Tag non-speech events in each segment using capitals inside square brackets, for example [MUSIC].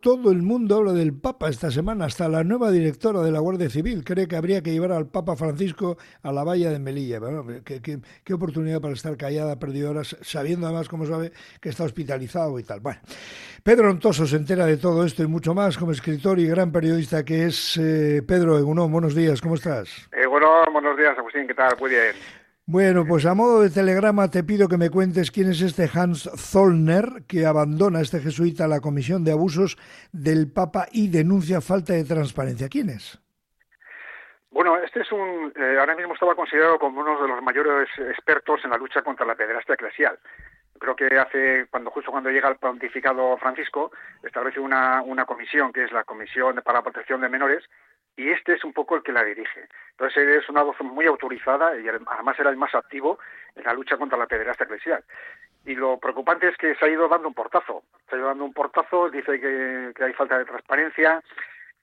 Todo el mundo habla del Papa esta semana, hasta la nueva directora de la Guardia Civil cree que habría que llevar al Papa Francisco a la valla de Melilla. ¿qué, oportunidad para estar callada, perdido horas, sabiendo además, como sabe, que está hospitalizado y tal. Bueno, Pedro Ontoso se entera de todo esto y mucho más como escritor y gran periodista que es eh, Pedro Egunon. Buenos días, ¿cómo estás? Eh, bueno, buenos días, Agustín, ¿qué tal? Muy bien. Bueno, pues a modo de telegrama te pido que me cuentes quién es este Hans Zollner que abandona este jesuita la comisión de abusos del Papa y denuncia falta de transparencia. ¿Quién es? Bueno, este es un, eh, ahora mismo estaba considerado como uno de los mayores expertos en la lucha contra la pederastia eclesial. Creo que hace, cuando justo cuando llega el pontificado Francisco, establece una, una comisión que es la Comisión para la Protección de Menores, y este es un poco el que la dirige. Entonces es una voz muy autorizada y además era el más activo en la lucha contra la pederastia eclesial. Y lo preocupante es que se ha ido dando un portazo, se ha ido dando un portazo, dice que, hay falta de transparencia.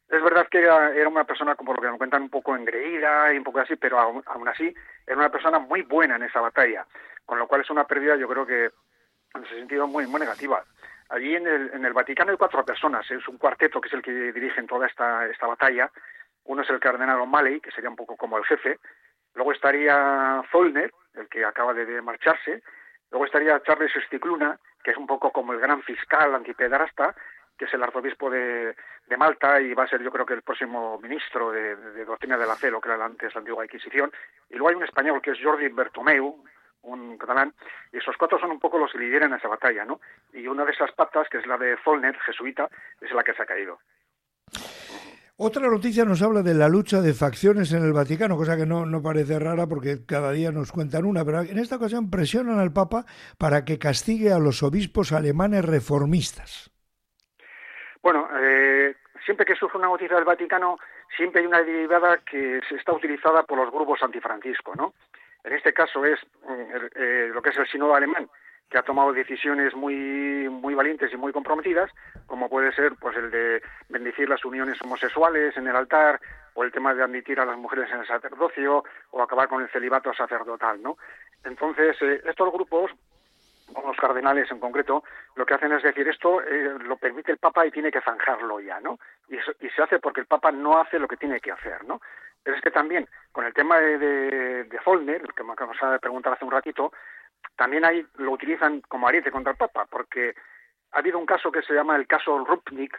Es verdad que era, una persona, como lo que me cuentan, un poco engreída y un poco así, pero aún, así era una persona muy buena en esa batalla, con lo cual es una pérdida, yo creo que en ese sentido muy, muy negativa. Allí en el, en el Vaticano hay cuatro personas, es un cuarteto que es el que dirige toda esta, esta batalla, uno es el cardenal O'Malley, que sería un poco como el jefe. Luego estaría Zollner, el que acaba de marcharse. Luego estaría Charles Sticluna, que es un poco como el gran fiscal antipedrasta, que es el arzobispo de, Malta y va a ser yo creo que el próximo ministro de, doctrina de la fe, lo que era antes la antigua Inquisición. Y luego hay un español que es Jordi Bertomeu, un catalán, y esos cuatro son un poco los que lideran esa batalla, ¿no? Y una de esas patas, que es la de Zollner, jesuita, es la que se ha caído. Otra noticia nos habla de la lucha de facciones en el Vaticano, cosa que no, no parece rara porque cada día nos cuentan una, pero en esta ocasión presionan al Papa para que castigue a los obispos alemanes reformistas. Bueno, eh, siempre que surge una noticia del Vaticano, siempre hay una derivada que se está utilizada por los grupos antifrancisco, ¿no? En este caso es eh, eh, lo que es el sínodo alemán, que ha tomado decisiones muy muy valientes y muy comprometidas, como puede ser pues el de bendecir las uniones homosexuales en el altar o el tema de admitir a las mujeres en el sacerdocio o acabar con el celibato sacerdotal, ¿no? Entonces, eh, estos grupos los cardenales en concreto, lo que hacen es decir, esto eh, lo permite el Papa y tiene que zanjarlo ya, ¿no? Y, y, se hace porque el Papa no hace lo que tiene que hacer, ¿no? Pero es que también, con el tema de, de, de Follner, que me acabas de preguntar hace un ratito, también ahí lo utilizan como ariete contra el Papa, porque ha habido un caso que se llama el caso Rupnik,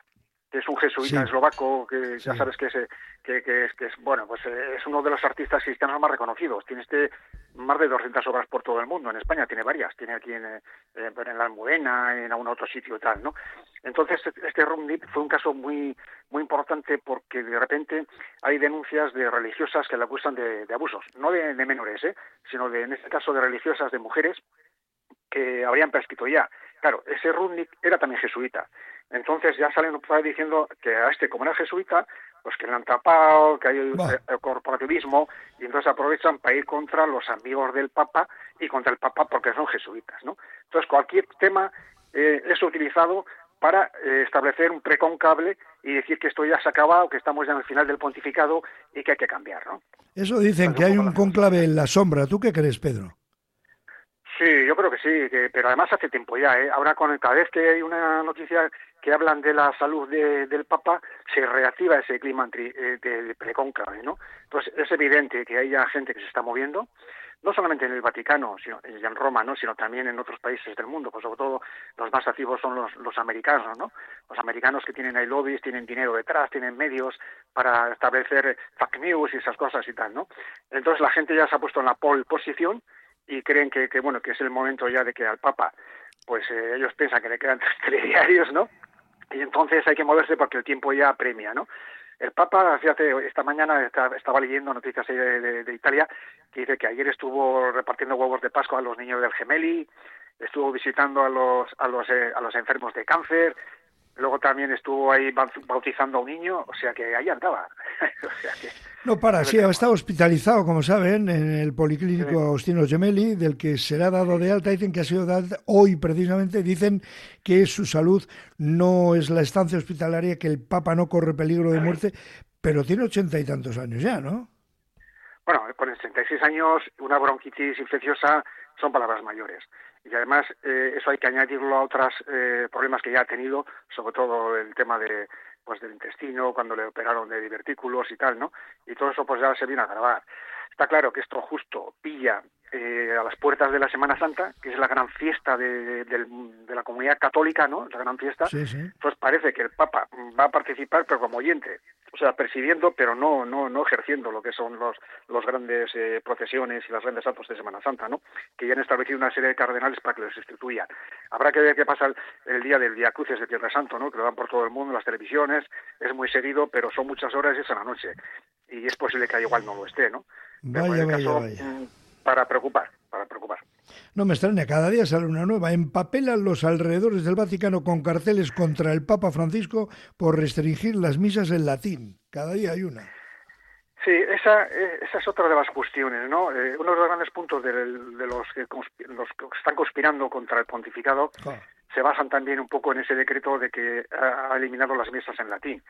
un jesuita eslovaco que ya sabes que es, que, que, es, que es bueno pues eh, es uno de los artistas cristianos más reconocidos. Tiene este más de 200 obras por todo el mundo en España tiene varias. Tiene aquí en, eh, en la Almudena en algún otro sitio y tal no entonces este Rupnik fue un caso muy muy importante porque de repente hay denuncias de religiosas que le acusan de, abusos. No de, menores ¿eh? sino de en este caso de religiosas de mujeres que habrían prescrito ya. Claro ese Rupnik era también jesuita entonces ya salen diciendo que a este, como era jesuita, pues que le han tapado, que hay el corporativismo, y entonces aprovechan para ir contra los amigos del Papa y contra el Papa porque son jesuitas, ¿no? Entonces cualquier tema eh, es utilizado para eh, establecer un preconcable y decir que esto ya se ha acabado, que estamos ya en el final del pontificado y que hay que cambiar, ¿no? Eso dicen que hay un conclave en la sombra. ¿Tú qué crees, Pedro? Sí, yo creo que sí, pero además hace tiempo ya. ¿eh? Ahora, con cada vez que hay una noticia que hablan de la salud del Papa, se reactiva ese clima eh, de precónclave, ¿no? Entonces, es evidente que hay gente que se está moviendo, no solamente en el Vaticano sino, y en Roma, ¿no? sino también en otros países del mundo, pues sobre todo los más activos son los, los americanos, ¿no? Los americanos que tienen ahí lobbies, tienen dinero detrás, tienen medios para establecer fake news y esas cosas y tal, ¿no? Entonces la gente ya se ha puesto en la pole posición y creen que, que, bueno que es el momento ya de que al Papa pues eh, ellos piensan que le quedan [LAUGHS] tres diarios no y entonces hay que moverse porque el tiempo ya apremia no el Papa fíjate esta mañana estaba leyendo noticias de, de, Italia que dice que ayer estuvo repartiendo huevos de Pascua a los niños del Gemelli estuvo visitando a los a los eh, a los enfermos de cáncer Luego también estuvo ahí bautizando a un niño, o sea que ahí andaba. [LAUGHS] no para, sí, está hospitalizado, como saben, en el Policlínico Agostino Gemelli, del que será dado de alta. Dicen que ha sido dado hoy precisamente. Dicen que su salud no es la estancia hospitalaria, que el Papa no corre peligro de muerte, pero tiene ochenta y tantos años ya, ¿no? Bueno, con 86 años, una bronquitis infecciosa son palabras mayores y además eh, eso hay que añadirlo a otros eh, problemas que ya ha tenido, sobre todo el tema de pues del intestino, cuando le operaron de divertículos y tal, ¿no? Y todo eso pues ya se viene a agravar. Está claro que esto justo pilla eh, a las puertas de la Semana Santa, que es la gran fiesta de, la comunidad católica, ¿no? La gran fiesta. Pues parece que el Papa va a participar, pero como oyente, o sea, presidiendo, pero no no no ejerciendo lo que son los los grandes eh, procesiones y los grandes actos de Semana Santa, ¿no? Que ya han establecido una serie de cardenales para que los instituyan. Habrá que ver qué pasa el, día del Día Cruces de Tierra Santo, ¿no? Que lo dan por todo el mundo, en las televisiones, es muy seguido, pero son muchas horas y es a la noche. Y es posible que igual no lo esté, ¿no? Vaya, vaya, vaya. Para preocupar, para preocupar. No me extraña, cada día sale una nueva. Empapelan los alrededores del Vaticano con carteles contra el Papa Francisco por restringir las misas en latín. Cada día hay una. Sí, esa, eh, esa es otra de las cuestiones, ¿no? Eh, uno de los grandes puntos de, los, que los que están conspirando contra el pontificado se basan también un poco en ese decreto de que ha eliminado las misas en latín.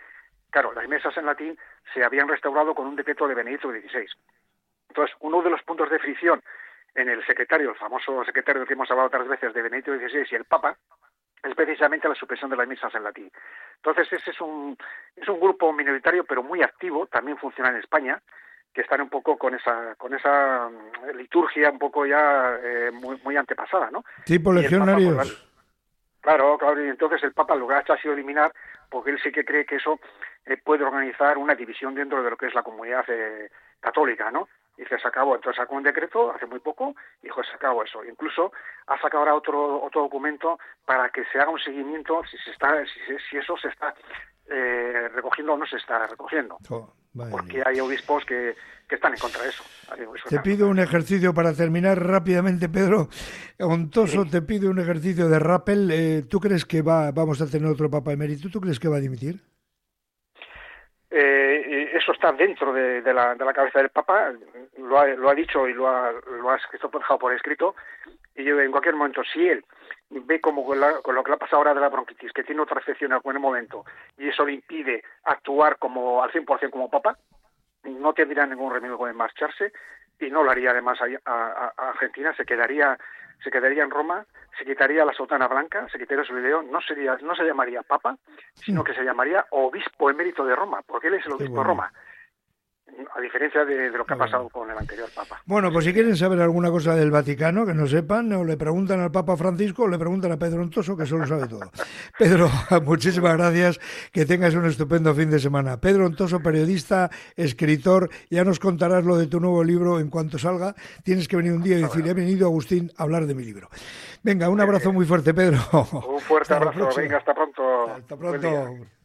Claro, las mesas en latín se habían restaurado con un decreto de Benedicto XVI. Entonces, uno de los puntos de fricción en el secretario, el famoso secretario que hemos hablado otras veces de Benedicto XVI y el Papa, es precisamente la supresión de las misas en latín. Entonces, ese es un, es un grupo minoritario, pero muy activo, también funciona en España, que están un poco con esa con esa mm, liturgia un poco ya eh, muy, muy antepasada, ¿no? Tipo legionarios. Pues, claro, claro, y entonces el Papa lo que ha hecho ha sido eliminar, porque él sí que cree que eso eh, puede organizar una división dentro de lo que es la comunidad eh, católica, ¿no? Y se acabó. Entonces sacó un decreto hace muy poco y dijo, se acabó eso. Incluso ha sacado ahora otro, otro documento para que se haga un seguimiento si, se está, si, eso se está eh, recogiendo o no se está recogiendo. Oh, porque hay obispos que, que, están en contra de eso. Te pido un ejercicio para terminar rápidamente, Pedro. Ontoso, te pido un ejercicio de rappel. Eh, ¿Tú crees que va, vamos a tener otro Papa emérito? ¿Tú crees que va a dimitir? Eh, eso está dentro de, la, de, la, cabeza del Papa, lo ha, lo ha dicho y lo ha, lo ha dejado por escrito, y yo en cualquier momento, si él ve como con, lo que le ha pasado ahora de la bronquitis, que tiene otra afección en algún momento, y eso le impide actuar como al 100% como Papa, no tendría ningún remedio con marcharse, y no lo haría además a Argentina, se quedaría se quedaría en Roma, se quitaría la sotana blanca, se quitaría su video, no sería, no se llamaría papa, sino mm. que se llamaría obispo emérito de Roma, porque él es el obispo de Roma a diferencia de, lo que ha pasado con el anterior Papa. Bueno, pues si quieren saber alguna cosa del Vaticano, que no sepan, o le preguntan al Papa Francisco o le preguntan a Pedro Ontoso, que solo sabe todo. [LAUGHS] Pedro, [LAUGHS] muchísimas gracias, que tengas un estupendo fin de semana. Pedro Ontoso, periodista, escritor, ya nos contarás lo de tu nuevo libro en cuanto salga. Tienes que venir un día y decir, he venido Agustín a hablar de mi libro. Venga, un abrazo muy fuerte, Pedro. Un fuerte abrazo, venga, hasta pronto. Hasta pronto.